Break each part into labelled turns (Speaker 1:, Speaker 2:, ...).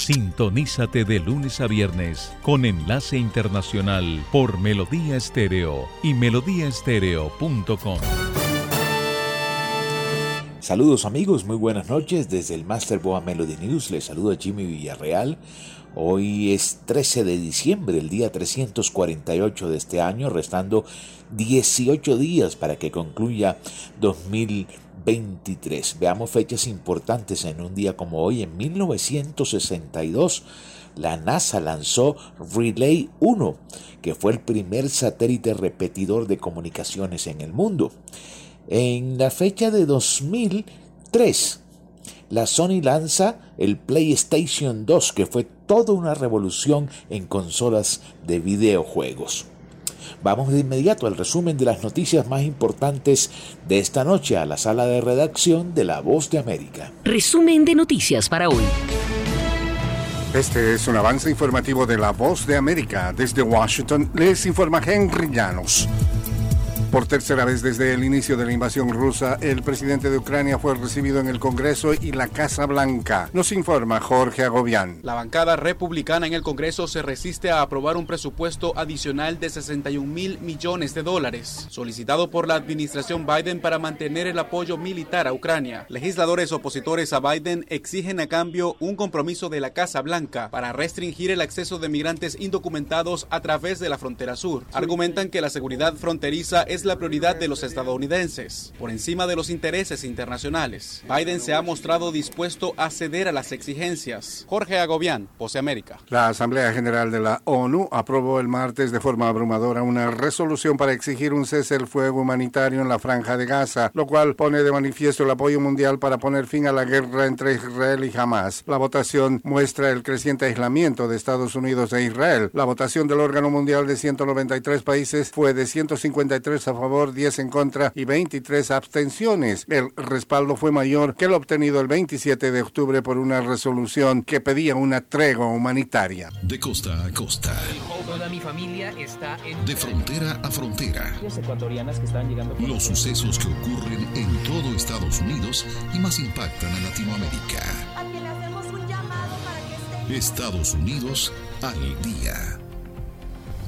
Speaker 1: Sintonízate de lunes a viernes con enlace internacional por Melodía Estéreo y melodíaestéreo.com.
Speaker 2: Saludos amigos, muy buenas noches desde el Master Boa Melody News. Les saluda Jimmy Villarreal. Hoy es 13 de diciembre, el día 348 de este año, restando 18 días para que concluya 2020 23. Veamos fechas importantes en un día como hoy. En 1962, la NASA lanzó Relay 1, que fue el primer satélite repetidor de comunicaciones en el mundo. En la fecha de 2003, la Sony lanza el PlayStation 2, que fue toda una revolución en consolas de videojuegos. Vamos de inmediato al resumen de las noticias más importantes de esta noche a la sala de redacción de La Voz de América.
Speaker 3: Resumen de noticias para hoy.
Speaker 4: Este es un avance informativo de La Voz de América. Desde Washington les informa Henry Llanos. Por tercera vez desde el inicio de la invasión rusa, el presidente de Ucrania fue recibido en el Congreso y la Casa Blanca. Nos informa Jorge Agobián.
Speaker 5: La bancada republicana en el Congreso se resiste a aprobar un presupuesto adicional de 61 mil millones de dólares, solicitado por la administración Biden para mantener el apoyo militar a Ucrania. Legisladores opositores a Biden exigen a cambio un compromiso de la Casa Blanca para restringir el acceso de migrantes indocumentados a través de la frontera sur. Argumentan que la seguridad fronteriza es la prioridad de los estadounidenses, por encima de los intereses internacionales. Biden se ha mostrado dispuesto a ceder a las exigencias. Jorge Agobián, Pose América.
Speaker 4: La Asamblea General de la ONU aprobó el martes de forma abrumadora una resolución para exigir un cese el fuego humanitario en la franja de Gaza, lo cual pone de manifiesto el apoyo mundial para poner fin a la guerra entre Israel y Hamas. La votación muestra el creciente aislamiento de Estados Unidos e Israel. La votación del órgano mundial de 193 países fue de 153 a favor, 10 en contra y 23 abstenciones. El respaldo fue mayor que el obtenido el 27 de octubre por una resolución que pedía una tregua humanitaria.
Speaker 6: De costa a costa.
Speaker 7: Toda mi familia está en...
Speaker 6: De frontera a frontera.
Speaker 7: ecuatorianas que están llegando...
Speaker 6: Los sucesos que ocurren en todo Estados Unidos y más impactan a Latinoamérica. Estados Unidos al día.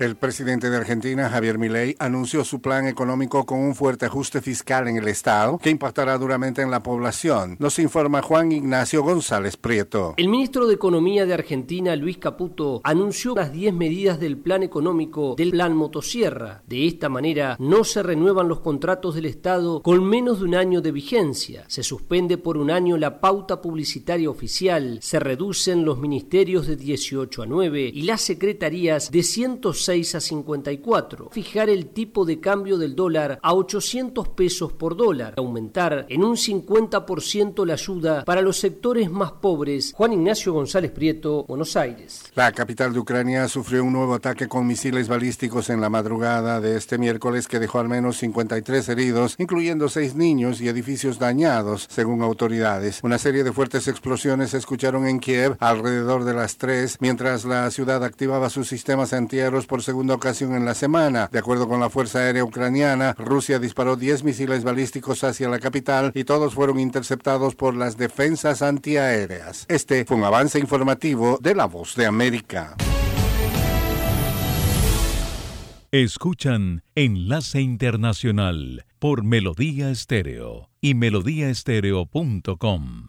Speaker 4: El presidente de Argentina, Javier Milei, anunció su plan económico con un fuerte ajuste fiscal en el Estado que impactará duramente en la población. Nos informa Juan Ignacio González Prieto.
Speaker 8: El ministro de Economía de Argentina, Luis Caputo, anunció las 10 medidas del plan económico del plan Motosierra. De esta manera, no se renuevan los contratos del Estado con menos de un año de vigencia. Se suspende por un año la pauta publicitaria oficial. Se reducen los ministerios de 18 a 9 y las secretarías de 106 a 54, fijar el tipo de cambio del dólar a 800 pesos por dólar, aumentar en un 50% la ayuda para los sectores más pobres. Juan Ignacio González Prieto, Buenos Aires.
Speaker 4: La capital de Ucrania sufrió un nuevo ataque con misiles balísticos en la madrugada de este miércoles que dejó al menos 53 heridos, incluyendo seis niños y edificios dañados, según autoridades. Una serie de fuertes explosiones se escucharon en Kiev alrededor de las 3, mientras la ciudad activaba sus sistemas antiaéreos por segunda ocasión en la semana. De acuerdo con la Fuerza Aérea Ucraniana, Rusia disparó 10 misiles balísticos hacia la capital y todos fueron interceptados por las defensas antiaéreas. Este fue un avance informativo de La Voz de América.
Speaker 1: Escuchan Enlace Internacional por Melodía Estéreo y melodíaestéreo.com.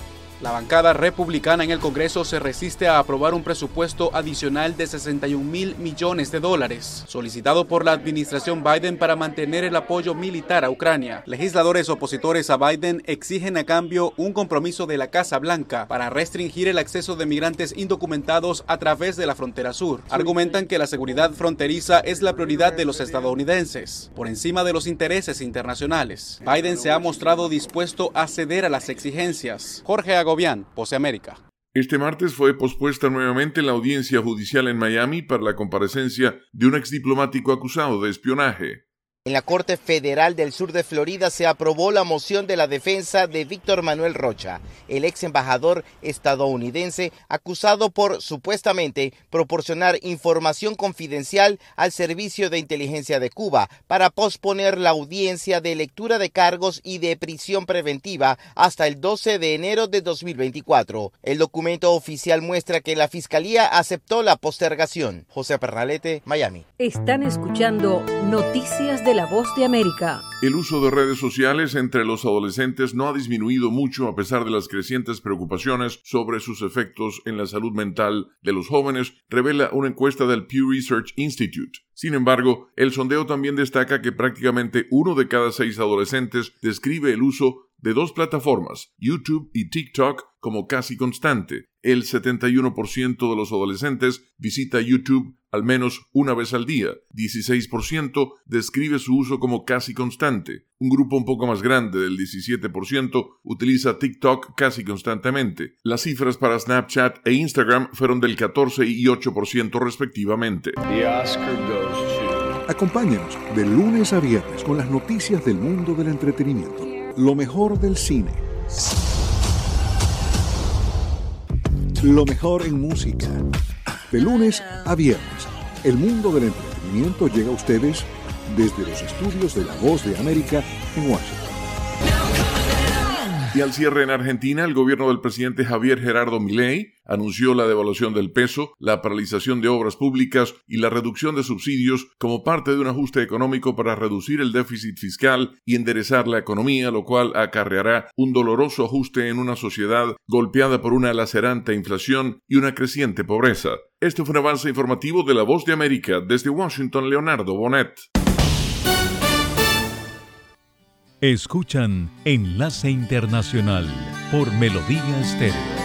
Speaker 5: La bancada republicana en el Congreso se resiste a aprobar un presupuesto adicional de 61 mil millones de dólares, solicitado por la administración Biden para mantener el apoyo militar a Ucrania. Legisladores opositores a Biden exigen a cambio un compromiso de la Casa Blanca para restringir el acceso de migrantes indocumentados a través de la frontera sur. Argumentan que la seguridad fronteriza es la prioridad de los estadounidenses, por encima de los intereses internacionales. Biden se ha mostrado dispuesto a ceder a las exigencias. Jorge
Speaker 9: Este martes fue pospuesta nuevamente la audiencia judicial en Miami para la comparecencia de un exdiplomático acusado de espionaje.
Speaker 10: En la Corte Federal del Sur de Florida se aprobó la moción de la defensa de Víctor Manuel Rocha, el ex embajador estadounidense acusado por supuestamente proporcionar información confidencial al Servicio de Inteligencia de Cuba para posponer la audiencia de lectura de cargos y de prisión preventiva hasta el 12 de enero de 2024. El documento oficial muestra que la Fiscalía aceptó la postergación. José Pernalete, Miami.
Speaker 11: Están escuchando Noticias de la Voz de América.
Speaker 9: El uso de redes sociales entre los adolescentes no ha disminuido mucho a pesar de las crecientes preocupaciones sobre sus efectos en la salud mental de los jóvenes, revela una encuesta del Pew Research Institute. Sin embargo, el sondeo también destaca que prácticamente uno de cada seis adolescentes describe el uso de dos plataformas, YouTube y TikTok, como casi constante. El 71% de los adolescentes visita YouTube al menos una vez al día. 16% describe su uso como casi constante. Un grupo un poco más grande del 17% utiliza TikTok casi constantemente. Las cifras para Snapchat e Instagram fueron del 14 y 8% respectivamente.
Speaker 12: Acompáñanos de lunes a viernes con las noticias del mundo del entretenimiento. Lo mejor del cine. Lo mejor en música. De lunes a viernes, el mundo del entretenimiento llega a ustedes desde los estudios de La Voz de América en Washington.
Speaker 9: Y al cierre en Argentina, el gobierno del presidente Javier Gerardo Milei anunció la devaluación del peso, la paralización de obras públicas y la reducción de subsidios como parte de un ajuste económico para reducir el déficit fiscal y enderezar la economía, lo cual acarreará un doloroso ajuste en una sociedad golpeada por una lacerante inflación y una creciente pobreza. Este fue un avance informativo de La Voz de América desde Washington, Leonardo Bonet.
Speaker 1: Escuchan Enlace Internacional por Melodía Estéreo.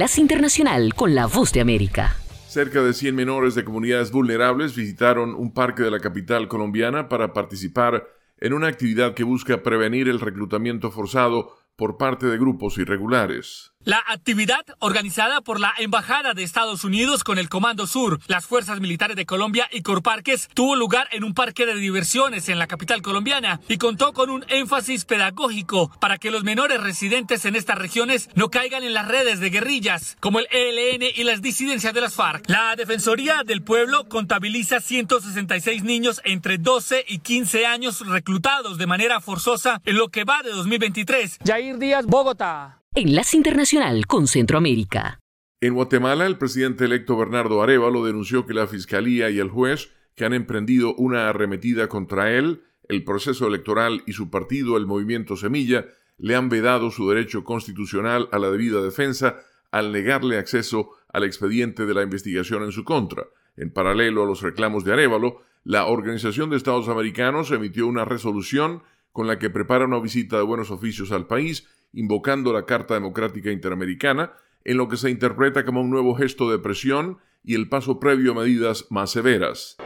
Speaker 3: Enlace Internacional con la Voz de América.
Speaker 9: Cerca de 100 menores de comunidades vulnerables visitaron un parque de la capital colombiana para participar en una actividad que busca prevenir el reclutamiento forzado por parte de grupos irregulares.
Speaker 13: La actividad, organizada por la Embajada de Estados Unidos con el Comando Sur, las Fuerzas Militares de Colombia y Corparques, tuvo lugar en un parque de diversiones en la capital colombiana y contó con un énfasis pedagógico para que los menores residentes en estas regiones no caigan en las redes de guerrillas, como el ELN y las disidencias de las FARC. La Defensoría del Pueblo contabiliza 166 niños entre 12 y 15 años reclutados de manera forzosa en lo que va de 2023.
Speaker 14: Jair Díaz, Bogotá.
Speaker 3: Enlace Internacional con Centroamérica.
Speaker 9: En Guatemala, el presidente electo Bernardo Arevalo denunció que la fiscalía y el juez que han emprendido una arremetida contra él, el proceso electoral y su partido, el Movimiento Semilla, le han vedado su derecho constitucional a la debida defensa al negarle acceso al expediente de la investigación en su contra. En paralelo a los reclamos de Arevalo, la Organización de Estados Americanos emitió una resolución con la que prepara una visita de buenos oficios al país invocando la Carta Democrática Interamericana, en lo que se interpreta como un nuevo gesto de presión y el paso previo a medidas más severas.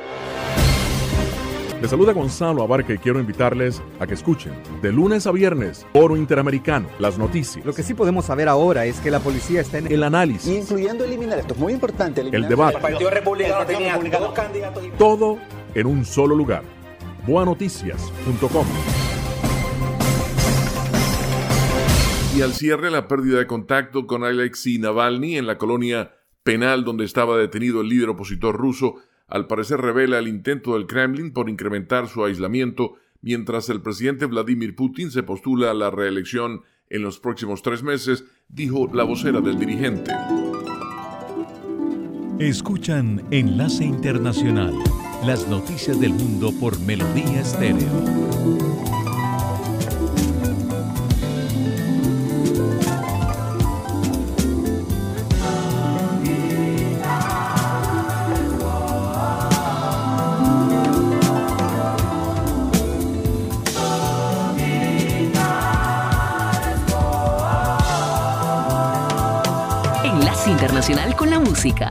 Speaker 15: Les saluda Gonzalo Abarca y quiero invitarles a que escuchen de lunes a viernes Oro Interamericano, las noticias.
Speaker 16: Lo que sí podemos saber ahora es que la policía está en
Speaker 15: el análisis,
Speaker 17: incluyendo eliminar esto es muy importante,
Speaker 15: el debate,
Speaker 17: el Partido Republicano tenía dos candidatos
Speaker 15: todo en un solo lugar. Boanoticias.com
Speaker 9: y al cierre la pérdida de contacto con Alexei Navalny en la colonia penal donde estaba detenido el líder opositor ruso, al parecer revela el intento del Kremlin por incrementar su aislamiento mientras el presidente Vladimir Putin se postula a la reelección en los próximos tres meses, dijo la vocera del dirigente.
Speaker 1: Escuchan Enlace Internacional, las noticias del mundo por Melodía Estéreo.
Speaker 3: Con la música.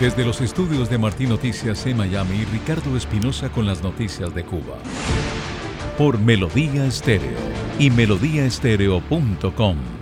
Speaker 1: Desde los estudios de Martín Noticias en Miami, Ricardo Espinosa con las noticias de Cuba. Por Melodía Estéreo y melodíaestéreo.com.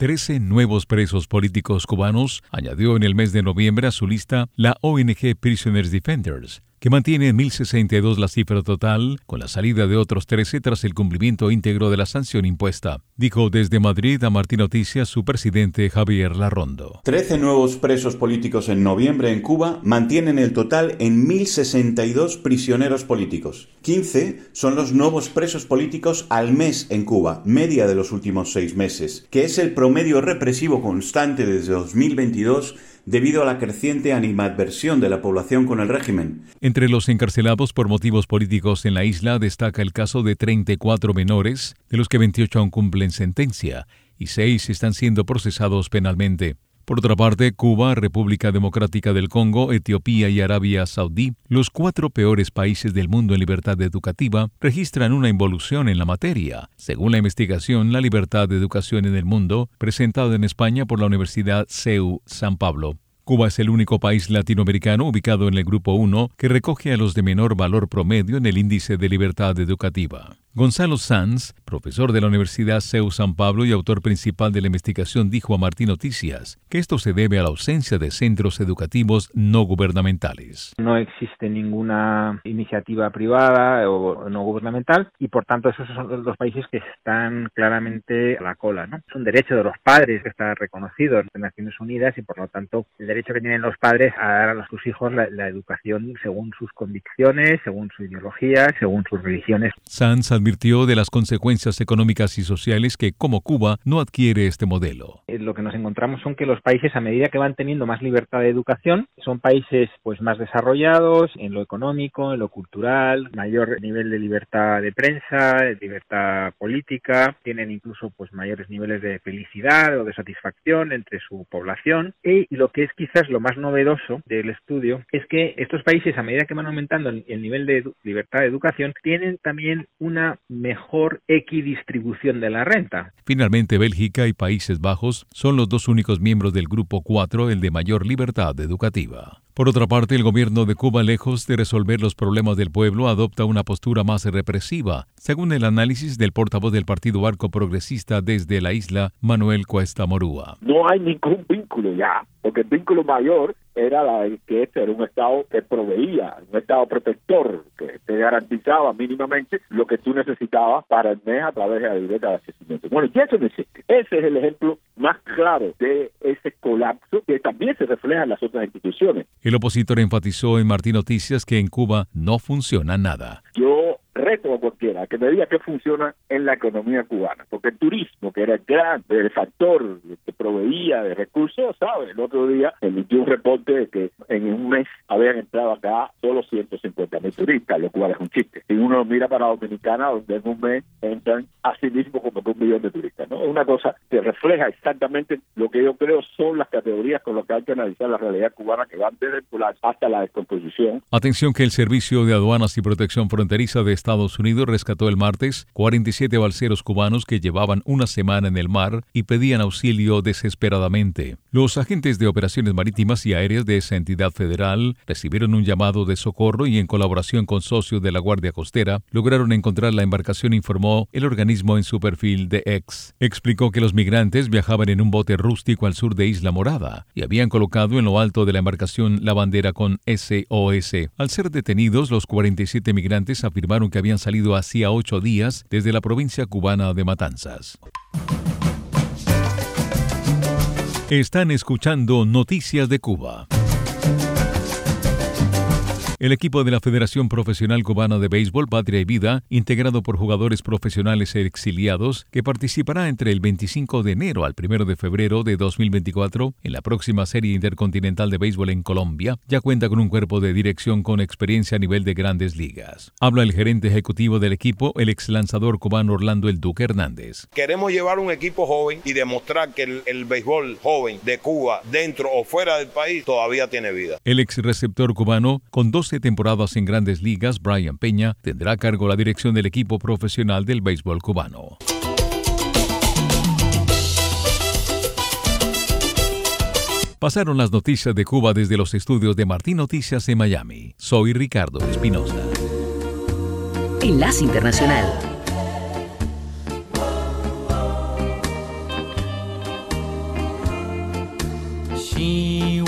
Speaker 1: Trece nuevos presos políticos cubanos añadió en el mes de noviembre a su lista la ONG Prisoners Defenders, que mantiene en 1062 la cifra total, con la salida de otros 13 tras el cumplimiento íntegro de la sanción impuesta. Dijo desde Madrid a Martín Noticias su presidente Javier Larrondo.
Speaker 18: Trece nuevos presos políticos en noviembre en Cuba mantienen el total en 1062 prisioneros políticos. 15 son los nuevos presos políticos al mes en Cuba, media de los últimos seis meses, que es el promedio represivo constante desde 2022 debido a la creciente animadversión de la población con el régimen.
Speaker 1: Entre los encarcelados por motivos políticos en la isla destaca el caso de 34 menores, de los que 28 aún cumplen sentencia y 6 están siendo procesados penalmente. Por otra parte, Cuba, República Democrática del Congo, Etiopía y Arabia Saudí, los cuatro peores países del mundo en libertad educativa, registran una involución en la materia, según la investigación La libertad de educación en el mundo, presentada en España por la Universidad CEU San Pablo. Cuba es el único país latinoamericano ubicado en el Grupo 1 que recoge a los de menor valor promedio en el índice de libertad educativa. Gonzalo Sanz, profesor de la Universidad CEU San Pablo y autor principal de la investigación, dijo a Martín Noticias que esto se debe a la ausencia de centros educativos no gubernamentales.
Speaker 19: No existe ninguna iniciativa privada o no gubernamental y por tanto esos son los países que están claramente a la cola. ¿no? Es un derecho de los padres que está reconocido en Naciones Unidas y por lo tanto el derecho que tienen los padres a dar a sus hijos la, la educación según sus convicciones, según su ideología, según sus religiones.
Speaker 1: Sanz advirtió de las consecuencias económicas y sociales que, como Cuba, no adquiere este modelo.
Speaker 19: Eh, Lo que nos encontramos son que los países, a medida que van teniendo más libertad de educación, son países pues más desarrollados en lo económico, en lo cultural, mayor nivel de libertad de prensa, de libertad política, tienen incluso pues mayores niveles de felicidad o de satisfacción entre su población. Y lo que es quizás lo más novedoso del estudio es que estos países, a medida que van aumentando el el nivel de libertad de educación, tienen también una mejor equidistribución de la renta.
Speaker 1: Finalmente, Bélgica y Países Bajos son los dos únicos miembros del Grupo 4, el de mayor libertad educativa. Por otra parte, el gobierno de Cuba, lejos de resolver los problemas del pueblo, adopta una postura más represiva, según el análisis del portavoz del Partido Arco Progresista desde la isla, Manuel Cuesta Morúa.
Speaker 20: no hay ningún vínculo ya, porque el vínculo mayor era la que este era un Estado que proveía, un Estado protector, que te garantizaba mínimamente lo que tú necesitabas para el mes a través de la libreta de abastecimiento. Bueno, y eso no existe. Ese es el ejemplo más claro de ese colapso que también se refleja en las otras instituciones.
Speaker 1: Opositor enfatizó en Martín Noticias que en Cuba no funciona nada.
Speaker 20: Yo reto a cualquiera que me diga qué funciona en la economía cubana, porque el turismo, que era el gran factor que proveía de recursos, ¿sabe? El otro día emitió un reporte de que en un mes habían entrado acá solo 150 mil turistas, lo cual es un chiste. Si uno mira para Dominicana, donde en un mes entran así mismo como que un millón de turistas, ¿no? Una cosa que refleja exactamente lo que yo creo son las categorías con las que hay que analizar la realidad cubana que van desde el hasta la descomposición
Speaker 1: Atención que el Servicio de Aduanas y Protección Fronteriza de Estados Unidos rescató el martes 47 balseros cubanos que llevaban una semana en el mar y pedían auxilio desesperadamente. Los agentes de operaciones marítimas y aéreas de esa entidad federal recibieron un llamado de socorro y en colaboración con socios de la Guardia Costera lograron encontrar la embarcación, informó el organismo en su perfil de ex. Explicó que los migrantes viajaban en un bote rústico al sur de Isla Morada y habían colocado en lo alto de la embarcación la bandera con SOS. Al ser detenidos, los 47 migrantes afirmaron que habían salido hacía ocho días desde la provincia cubana de Matanzas. Están escuchando Noticias de Cuba. El equipo de la Federación Profesional Cubana de Béisbol Patria y Vida, integrado por jugadores profesionales exiliados, que participará entre el 25 de enero al 1 de febrero de 2024 en la próxima Serie Intercontinental de Béisbol en Colombia, ya cuenta con un cuerpo de dirección con experiencia a nivel de grandes ligas. Habla el gerente ejecutivo del equipo, el ex lanzador cubano Orlando El Duque Hernández.
Speaker 21: Queremos llevar un equipo joven y demostrar que el, el béisbol joven de Cuba, dentro o fuera del país, todavía tiene vida.
Speaker 1: El ex receptor cubano, con 12 temporadas en grandes ligas, Brian Peña, tendrá a cargo la dirección del equipo profesional del béisbol cubano. Pasaron las noticias de Cuba desde los estudios de Martín Noticias en Miami. Soy Ricardo Espinosa.
Speaker 3: Enlace Internacional.
Speaker 22: She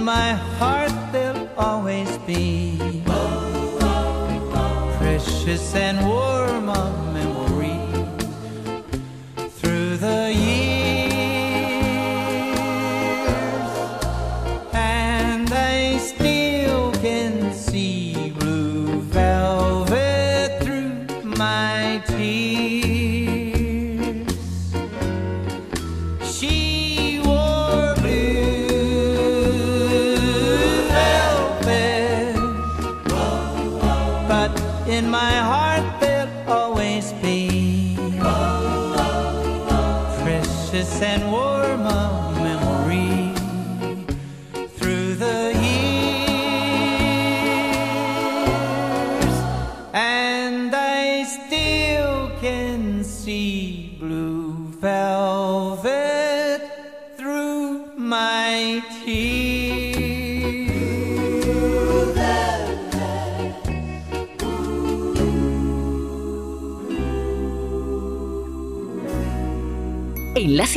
Speaker 22: in my heart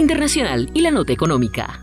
Speaker 3: Internacional y la Nota Económica.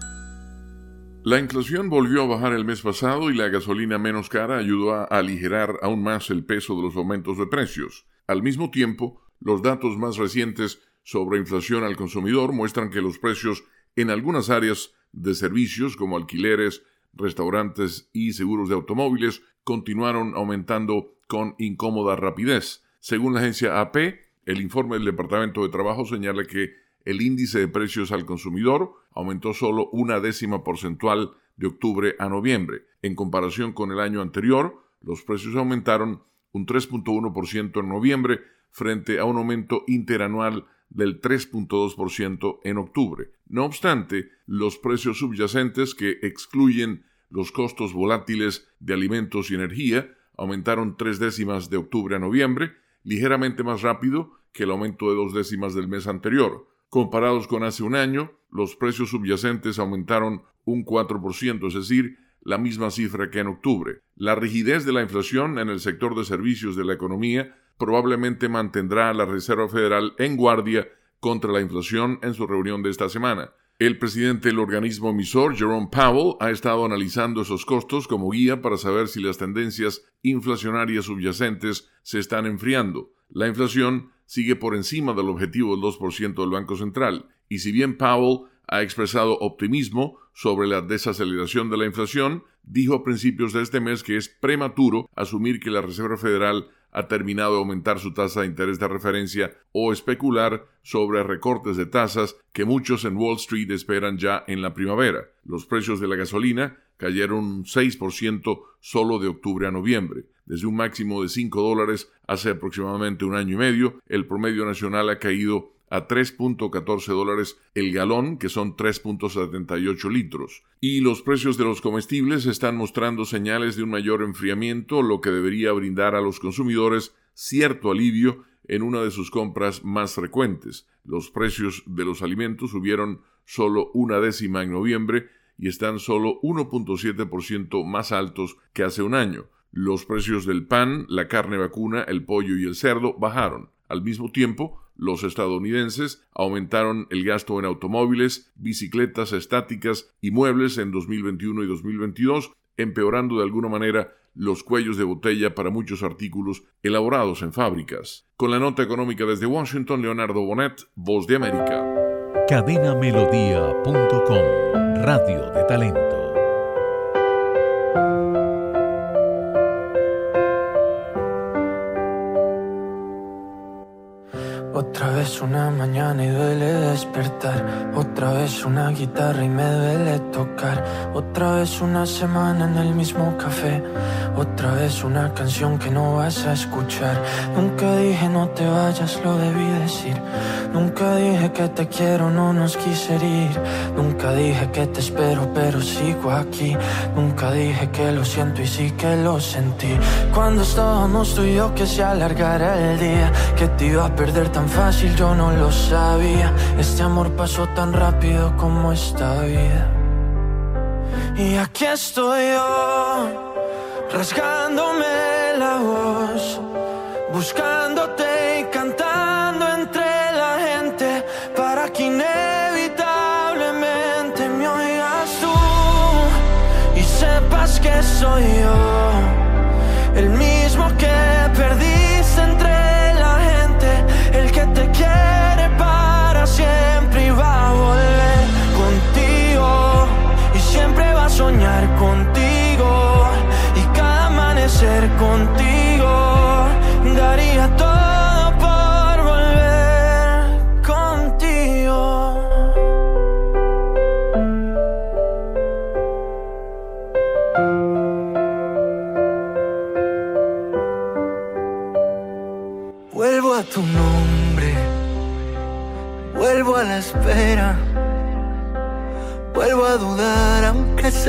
Speaker 9: La inflación volvió a bajar el mes pasado y la gasolina menos cara ayudó a aligerar aún más el peso de los aumentos de precios. Al mismo tiempo, los datos más recientes sobre inflación al consumidor muestran que los precios en algunas áreas de servicios como alquileres, restaurantes y seguros de automóviles continuaron aumentando con incómoda rapidez. Según la agencia AP, el informe del Departamento de Trabajo señala que el índice de precios al consumidor aumentó solo una décima porcentual de octubre a noviembre. En comparación con el año anterior, los precios aumentaron un 3.1% en noviembre frente a un aumento interanual del 3.2% en octubre. No obstante, los precios subyacentes que excluyen los costos volátiles de alimentos y energía aumentaron tres décimas de octubre a noviembre, ligeramente más rápido que el aumento de dos décimas del mes anterior. Comparados con hace un año, los precios subyacentes aumentaron un 4%, es decir, la misma cifra que en octubre. La rigidez de la inflación en el sector de servicios de la economía probablemente mantendrá a la Reserva Federal en guardia contra la inflación en su reunión de esta semana. El presidente del organismo emisor, Jerome Powell, ha estado analizando esos costos como guía para saber si las tendencias inflacionarias subyacentes se están enfriando. La inflación sigue por encima del objetivo del 2% del Banco Central, y si bien Powell ha expresado optimismo sobre la desaceleración de la inflación, dijo a principios de este mes que es prematuro asumir que la Reserva Federal ha terminado de aumentar su tasa de interés de referencia o especular sobre recortes de tasas que muchos en Wall Street esperan ya en la primavera. Los precios de la gasolina cayeron un 6% solo de octubre a noviembre. Desde un máximo de 5 dólares hace aproximadamente un año y medio, el promedio nacional ha caído a 3.14 dólares el galón, que son 3.78 litros. Y los precios de los comestibles están mostrando señales de un mayor enfriamiento, lo que debería brindar a los consumidores cierto alivio en una de sus compras más frecuentes. Los precios de los alimentos subieron solo una décima en noviembre y están solo 1.7% más altos que hace un año. Los precios del pan, la carne vacuna, el pollo y el cerdo bajaron. Al mismo tiempo, los estadounidenses aumentaron el gasto en automóviles, bicicletas estáticas y muebles en 2021 y 2022, empeorando de alguna manera los cuellos de botella para muchos artículos elaborados en fábricas. Con la nota económica desde Washington, Leonardo Bonet, Voz de América.
Speaker 1: Cadenamelodía.com Radio de Talento.
Speaker 23: Otra vez una mañana y duele despertar. Otra vez una guitarra y me duele tocar. Otra vez una semana en el mismo café. Otra vez una canción que no vas a escuchar. Nunca dije no te vayas, lo debí decir. Nunca dije que te quiero, no nos quise ir. Nunca dije que te espero, pero sigo aquí. Nunca dije que lo siento y sí que lo sentí. Cuando estábamos tú y yo que se alargara el día, que te iba a perder tan fácil, yo no lo sabía. Este amor pasó tan rápido como esta vida. Y aquí estoy yo, rasgándome la voz, buscándote y cantando entre la gente para que inevitablemente me oigas tú y sepas que soy yo, el mismo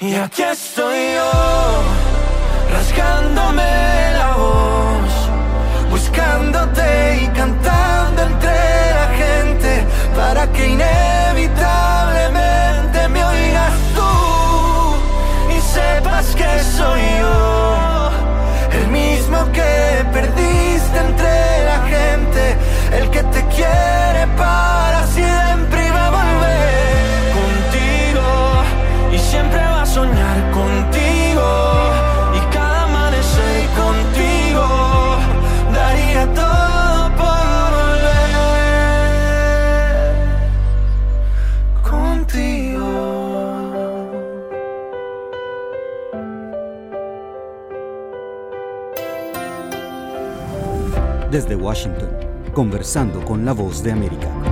Speaker 24: Y aquí estoy yo Rasgándome la voz Buscándote y cantando entre la gente Para que inevitablemente
Speaker 17: Washington, conversando con la voz de América.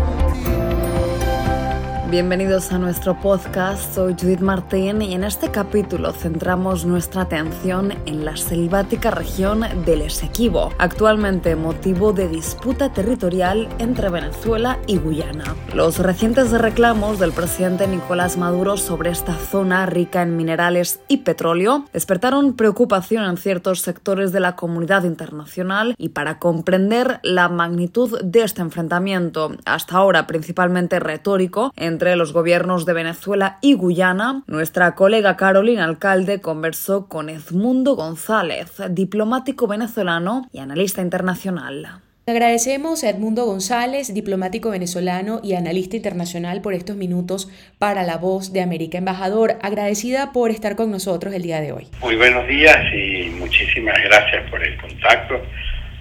Speaker 25: Bienvenidos a nuestro podcast, soy Judith Martín y en este capítulo centramos nuestra atención en la selvática región del Esequibo, actualmente motivo de disputa territorial entre Venezuela y Guyana. Los recientes reclamos del presidente Nicolás Maduro sobre esta zona rica en minerales y petróleo despertaron preocupación en ciertos sectores de la comunidad internacional y para comprender la magnitud de este enfrentamiento, hasta ahora principalmente retórico, entre los gobiernos de Venezuela y Guyana, nuestra colega Carolina Alcalde conversó con Edmundo González, diplomático venezolano y analista internacional.
Speaker 26: Agradecemos a Edmundo González, diplomático venezolano y analista internacional, por estos minutos para La Voz de América. Embajador, agradecida por estar con nosotros el día de hoy.
Speaker 27: Muy buenos días y muchísimas gracias por el contacto.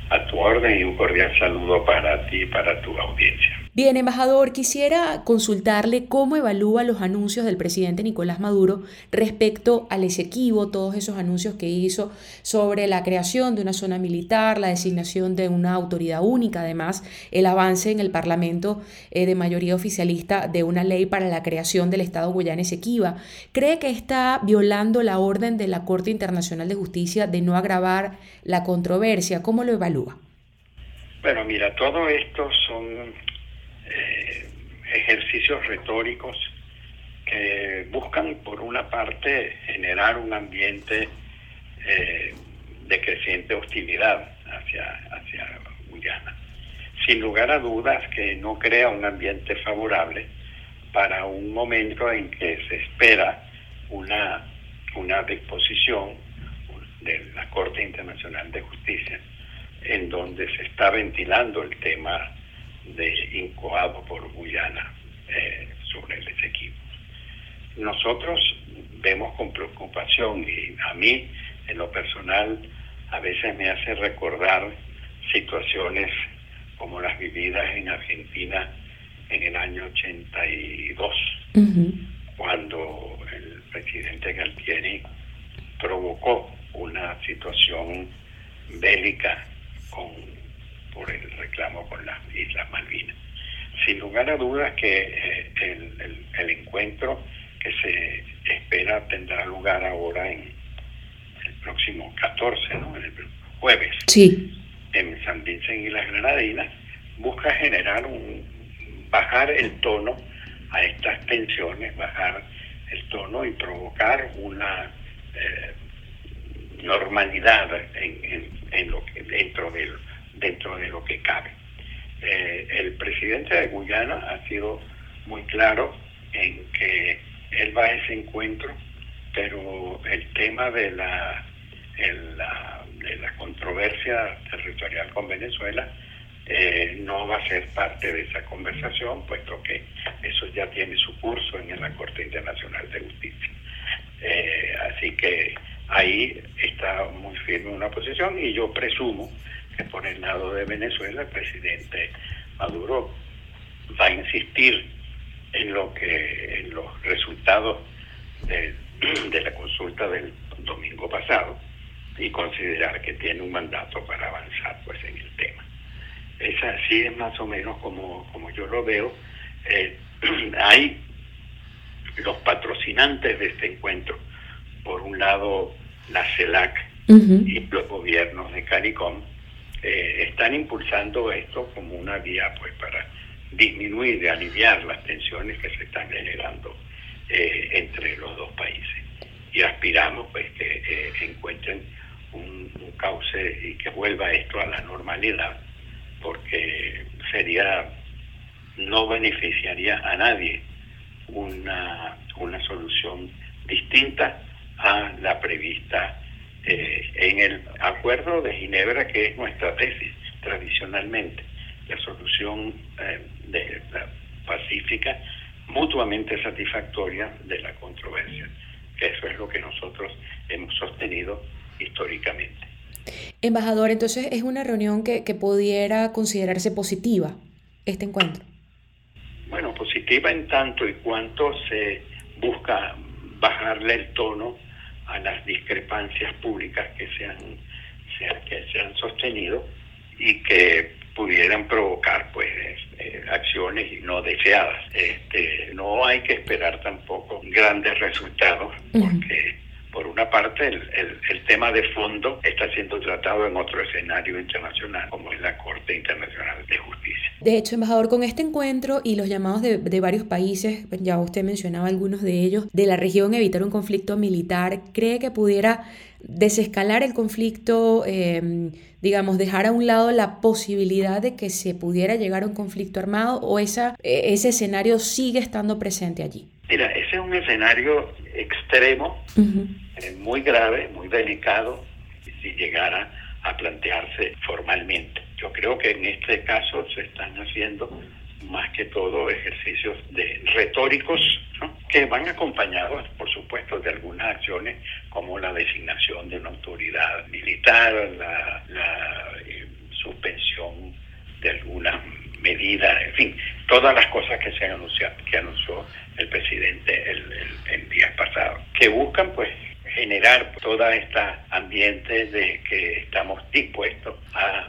Speaker 27: A tu orden y un cordial saludo para ti y para tu audiencia.
Speaker 26: Bien, embajador, quisiera consultarle cómo evalúa los anuncios del presidente Nicolás Maduro respecto al Esequibo, todos esos anuncios que hizo sobre la creación de una zona militar, la designación de una autoridad única, además el avance en el Parlamento eh, de mayoría oficialista de una ley para la creación del Estado Guyana Esequiba. ¿Cree que está violando la orden de la Corte Internacional de Justicia de no agravar la controversia? ¿Cómo lo evalúa?
Speaker 27: Bueno, mira, todo esto son eh, ejercicios retóricos que buscan, por una parte, generar un ambiente eh, de creciente hostilidad hacia, hacia Guyana. Sin lugar a dudas que no crea un ambiente favorable para un momento en que se espera una, una disposición de la Corte Internacional de Justicia en donde se está ventilando el tema de incoado por Guyana eh, sobre el Esequibo. Nosotros vemos con preocupación y a mí en lo personal a veces me hace recordar situaciones como las vividas en Argentina en el año 82, cuando el presidente Galtieri provocó una situación bélica con, por el reclamo con las Islas Malvinas. Sin lugar a dudas que eh, el, el- el encuentro que se espera tendrá lugar ahora en el próximo 14, ¿no? el jueves,
Speaker 26: Sí.
Speaker 27: en San Vicente y las Granadinas, busca generar un, bajar el tono a estas tensiones, bajar el tono y provocar una eh, normalidad en, en- en lo que dentro de dentro de lo que cabe. Eh, el presidente de Guyana ha sido muy claro en que él va a ese encuentro, pero el tema de la, el- la- de la controversia territorial con Venezuela eh, no va a ser parte de esa conversación, puesto que eso ya tiene su curso en la Corte Internacional de Justicia. Eh, así que ahí está muy firme una posición y yo presumo que por el lado de Venezuela el presidente Maduro va a insistir en lo que en los resultados de, de la consulta del domingo pasado y considerar que tiene un mandato para avanzar pues en el tema. Es así es más o menos como, como yo lo veo. Eh, hay los patrocinantes de este encuentro, por un lado la CELAC y los gobiernos de CARICOM eh, están impulsando esto como una vía pues para disminuir y aliviar las tensiones que se están generando eh, entre los dos países. Y aspiramos pues que eh, encuentren un, un cauce y que vuelva esto a la normalidad, porque sería no beneficiaría a nadie una, una solución distinta a la prevista eh, en el acuerdo de Ginebra, que es nuestra tesis tradicionalmente, la solución eh, de la pacífica mutuamente satisfactoria de la controversia, eso es lo que nosotros hemos sostenido históricamente.
Speaker 26: Embajador, entonces es una reunión que, que pudiera considerarse positiva, este encuentro.
Speaker 27: Bueno, positiva en tanto y cuanto se busca bajarle el tono a las discrepancias públicas que se han, que se han sostenido y que pudieran provocar pues eh, acciones no deseadas. Este, no hay que esperar tampoco grandes resultados porque por una parte el, el- el tema de fondo está siendo tratado en otro escenario internacional como es la Corte Internacional de
Speaker 26: hecho, embajador, con este encuentro y los llamados de, de varios países, ya usted mencionaba algunos de ellos, de la región evitar un conflicto militar, ¿cree que pudiera desescalar el conflicto, eh, digamos, dejar a un lado la posibilidad de que se pudiera llegar a un conflicto armado o esa, eh, ese escenario sigue estando presente allí?
Speaker 27: Mira, ese es un escenario extremo, eh, muy grave, muy delicado, si llegara a plantearse formalmente. Yo creo que en este caso se están haciendo más que todo ejercicios de retóricos que van acompañados, por supuesto, de algunas acciones como la designación de una autoridad militar, la, eh, suspensión de algunas medidas, en fin, todas las cosas que se anunció, que anunció el presidente el, el, el día pasado, que buscan pues generar todo este ambiente de que estamos dispuestos a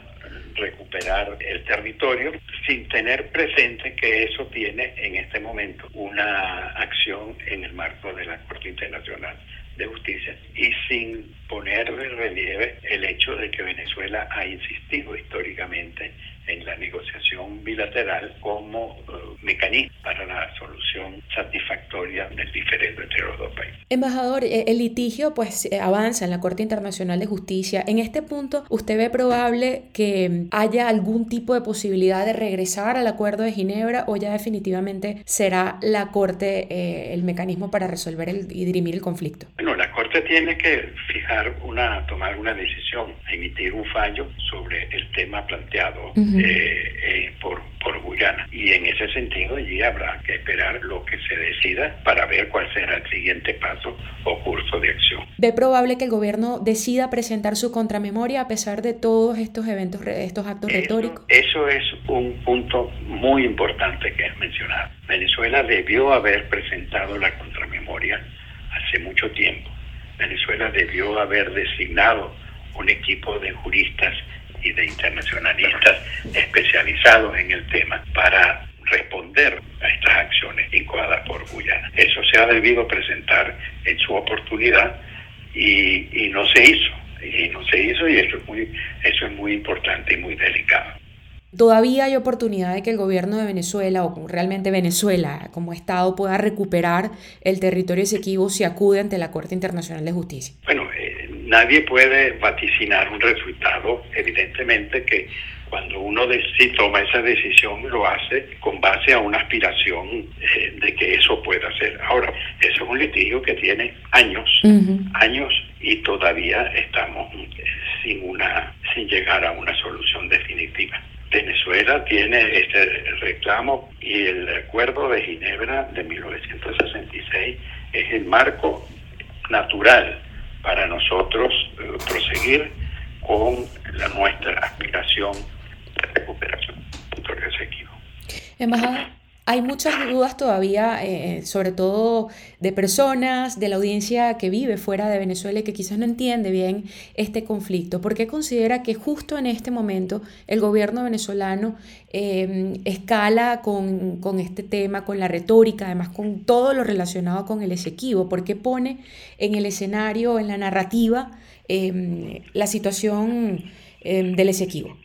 Speaker 27: recuperar el territorio sin tener presente que eso tiene en este momento una acción en el marco de la Corte Internacional de Justicia. Y sin poner de relieve el hecho de que Venezuela ha insistido históricamente en la negociación bilateral como uh, mecanismo para la solución satisfactoria del diferendo entre los dos países.
Speaker 26: Embajador, eh, el litigio pues eh, avanza en la Corte Internacional de Justicia. En este punto, ¿usted ve probable que haya algún tipo de posibilidad de regresar al Acuerdo de Ginebra o ya definitivamente será la Corte eh, el mecanismo para resolver el, y dirimir el conflicto?
Speaker 27: Bueno, la Corte tiene que fijar una, tomar una decisión, emitir un fallo sobre el tema planteado
Speaker 26: Ujú.
Speaker 27: eh, eh, por, por Guyana. Y en ese sentido allí habrá que esperar lo que se decida para ver cuál será el siguiente paso o curso de acción.
Speaker 26: ¿Ve probable que el gobierno decida presentar su contramemoria a pesar de todos estos eventos, estos actos retóricos?
Speaker 27: Eso es un punto muy importante que es mencionado. Venezuela debió haber presentado la contramemoria hace mucho tiempo. Venezuela debió haber designado un equipo de juristas y de internacionalistas especializados en el tema para responder a estas acciones incoadas por Guyana. Eso se ha debido presentar en su oportunidad y, y no se hizo. Y no se hizo y eso es muy, eso es muy importante y muy delicado.
Speaker 26: ¿Todavía hay oportunidad de que el gobierno de Venezuela o realmente Venezuela como Estado pueda recuperar el territorio Esequibo si acude ante la Corte Internacional de Justicia?
Speaker 27: Bueno, nadie puede vaticinar un resultado, evidentemente que cuando uno si toma esa decisión lo hace con base a una aspiración eh, de que eso pueda ser. Ahora, eso es un litigio que tiene años, años y todavía estamos eh, sin una, sin llegar a una solución definitiva. Venezuela tiene este reclamo y el acuerdo de Ginebra de 1966 es el marco natural para nosotros eh, proseguir con la nuestra aspiración de recuperación
Speaker 26: hay muchas dudas todavía, eh, sobre todo de personas, de la audiencia que vive fuera de Venezuela y que quizás no entiende bien este conflicto. ¿Por qué considera que justo en este momento el gobierno venezolano em, escala con, este tema, con la retórica, además con todo lo relacionado con el Esequibo? ¿Por qué pone en el escenario, en la narrativa, em, la situación em, del Esequibo?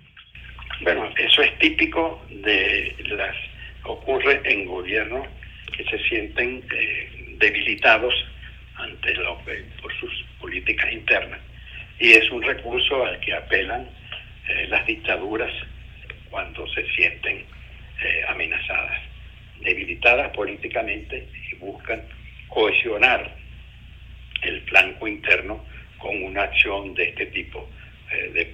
Speaker 27: Bueno, eso es típico de las ocurre en gobiernos que se sienten eh, debilitados ante lo, por sus políticas internas. Y es un recurso al que apelan eh, las dictaduras cuando se sienten eh, amenazadas, debilitadas políticamente y buscan cohesionar el flanco interno con una acción de este tipo, de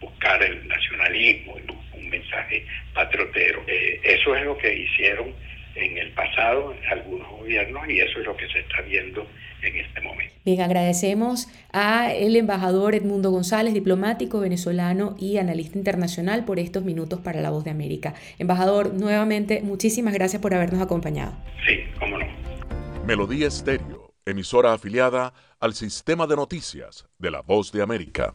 Speaker 27: buscar el nacionalismo, un mensaje patriotero. Eh, eso es lo que hicieron en el pasado algunos gobiernos y eso es lo que se está viendo en este momento.
Speaker 26: Bien, agradecemos a el embajador Edmundo González, diplomático venezolano y analista internacional por estos minutos para La Voz de América. Embajador, nuevamente muchísimas gracias por habernos acompañado.
Speaker 27: Sí, cómo no.
Speaker 15: Melodía Estéreo, emisora afiliada al sistema de noticias de La Voz de América.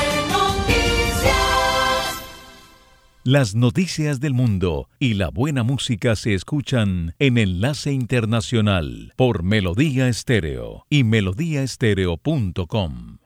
Speaker 1: Las noticias del mundo y la buena música se escuchan en Enlace Internacional por Melodía Estéreo y melodíaestéreo.com.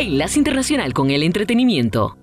Speaker 28: Enlace Internacional con el Entretenimiento.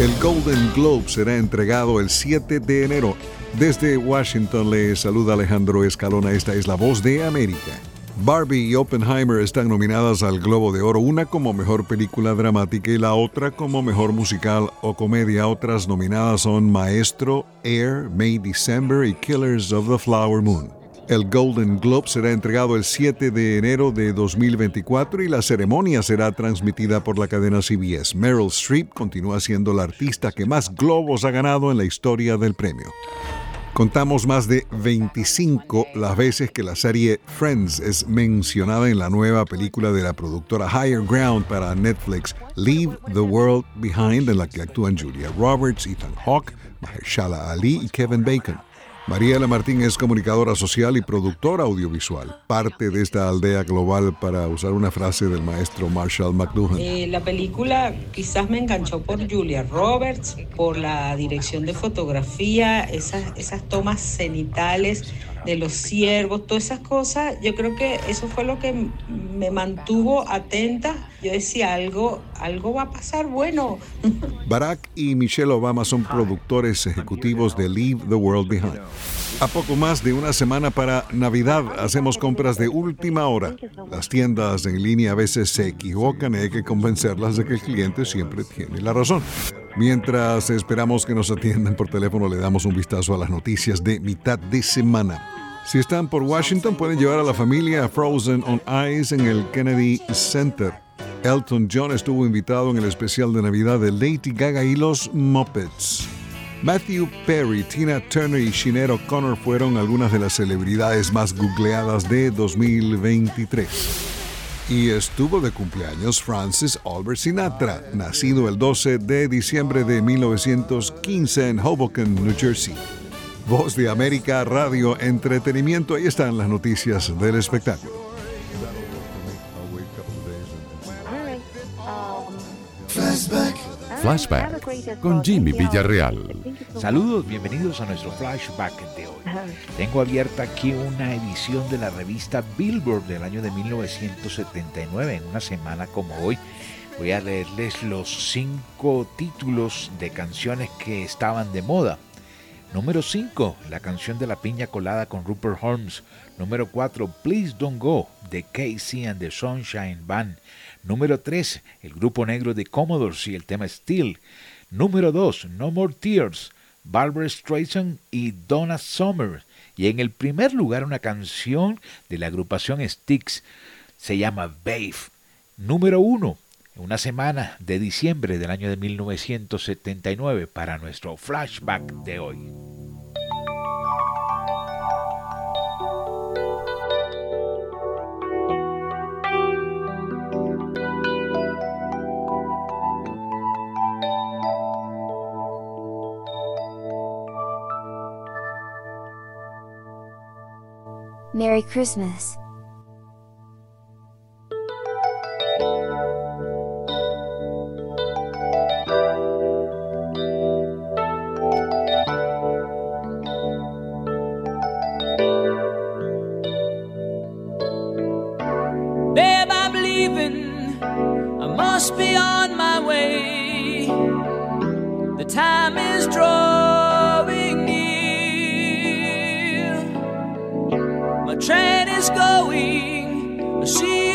Speaker 29: El Golden Globe será entregado el 7 de enero. Desde Washington le saluda Alejandro Escalona. Esta es la voz de América. Barbie y Oppenheimer están nominadas al Globo de Oro, una como mejor película dramática y la otra como mejor musical o comedia. Otras nominadas son Maestro, Air, May December y Killers of the Flower Moon. El Golden Globe será entregado el 7 de enero de 2024 y la ceremonia será transmitida por la cadena CBS. Meryl Streep continúa siendo la artista que más globos ha ganado en la historia del premio. Contamos más de 25 las veces que la serie Friends es mencionada en la nueva película de la productora Higher Ground para Netflix, Leave the World Behind, en la que actúan Julia Roberts, Ethan Hawke, Mahershala Ali y Kevin Bacon. Mariela Martín es comunicadora social y productora audiovisual, parte de esta aldea global, para usar una frase del maestro Marshall McLuhan.
Speaker 30: Eh, la película quizás me enganchó por Julia Roberts, por la dirección de fotografía, esas, esas tomas cenitales de los ciervos, todas esas cosas. Yo creo que eso fue lo que me mantuvo atenta. Yo decía, algo, algo va a pasar bueno.
Speaker 29: Barack y Michelle Obama son productores ejecutivos de Leave the World Behind. A poco más de una semana para Navidad hacemos compras de última hora. Las tiendas en línea a veces se equivocan y hay que convencerlas de que el cliente siempre tiene la razón. Mientras esperamos que nos atiendan por teléfono, le damos un vistazo a las noticias de mitad de semana. Si están por Washington, pueden llevar a la familia a Frozen on Ice en el Kennedy Center. Elton John estuvo invitado en el especial de Navidad de Lady Gaga y los Muppets. Matthew Perry, Tina Turner y Sinead O'Connor fueron algunas de las celebridades más googleadas de 2023. Y estuvo de cumpleaños Francis Albert Sinatra, nacido el 12 de diciembre de 1915 en Hoboken, New Jersey. Voz de América, Radio, Entretenimiento, ahí están las noticias del espectáculo.
Speaker 31: Flashback con Jimmy Villarreal.
Speaker 2: Saludos, bienvenidos a nuestro flashback de hoy. Tengo abierta aquí una edición de la revista Billboard del año de 1979. En una semana como hoy voy a leerles los cinco títulos de canciones que estaban de moda. Número 5, la canción de la piña colada con Rupert Holmes. Número 4, Please Don't Go, de Casey and the Sunshine Band. Número 3, el grupo negro de Commodores y el tema Steel. Número 2, No More Tears, Barbara Streisand y Donna Summer. Y en el primer lugar una canción de la agrupación Styx, se llama Babe. Número 1, una semana de diciembre del año de 1979 para nuestro flashback de hoy.
Speaker 32: Merry Christmas.
Speaker 22: Babe, I'm leaving. I must be on my way. The time is drawing She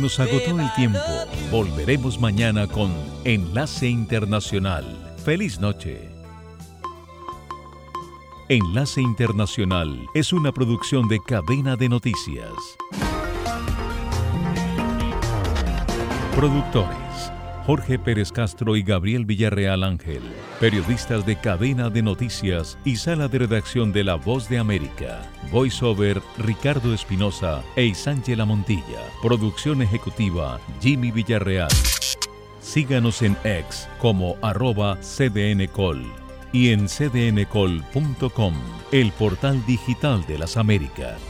Speaker 22: Nos agotó el tiempo. Volveremos mañana con Enlace Internacional. Feliz noche. Enlace Internacional es una producción de cadena de noticias. Productores. Jorge Pérez Castro y Gabriel Villarreal Ángel, periodistas de cadena de noticias y sala de redacción de La Voz de América. Voiceover Ricardo Espinosa e Isángela Montilla. Producción ejecutiva Jimmy Villarreal. Síganos en X como arroba cdncol y en cdncol.com, el portal digital de las Américas.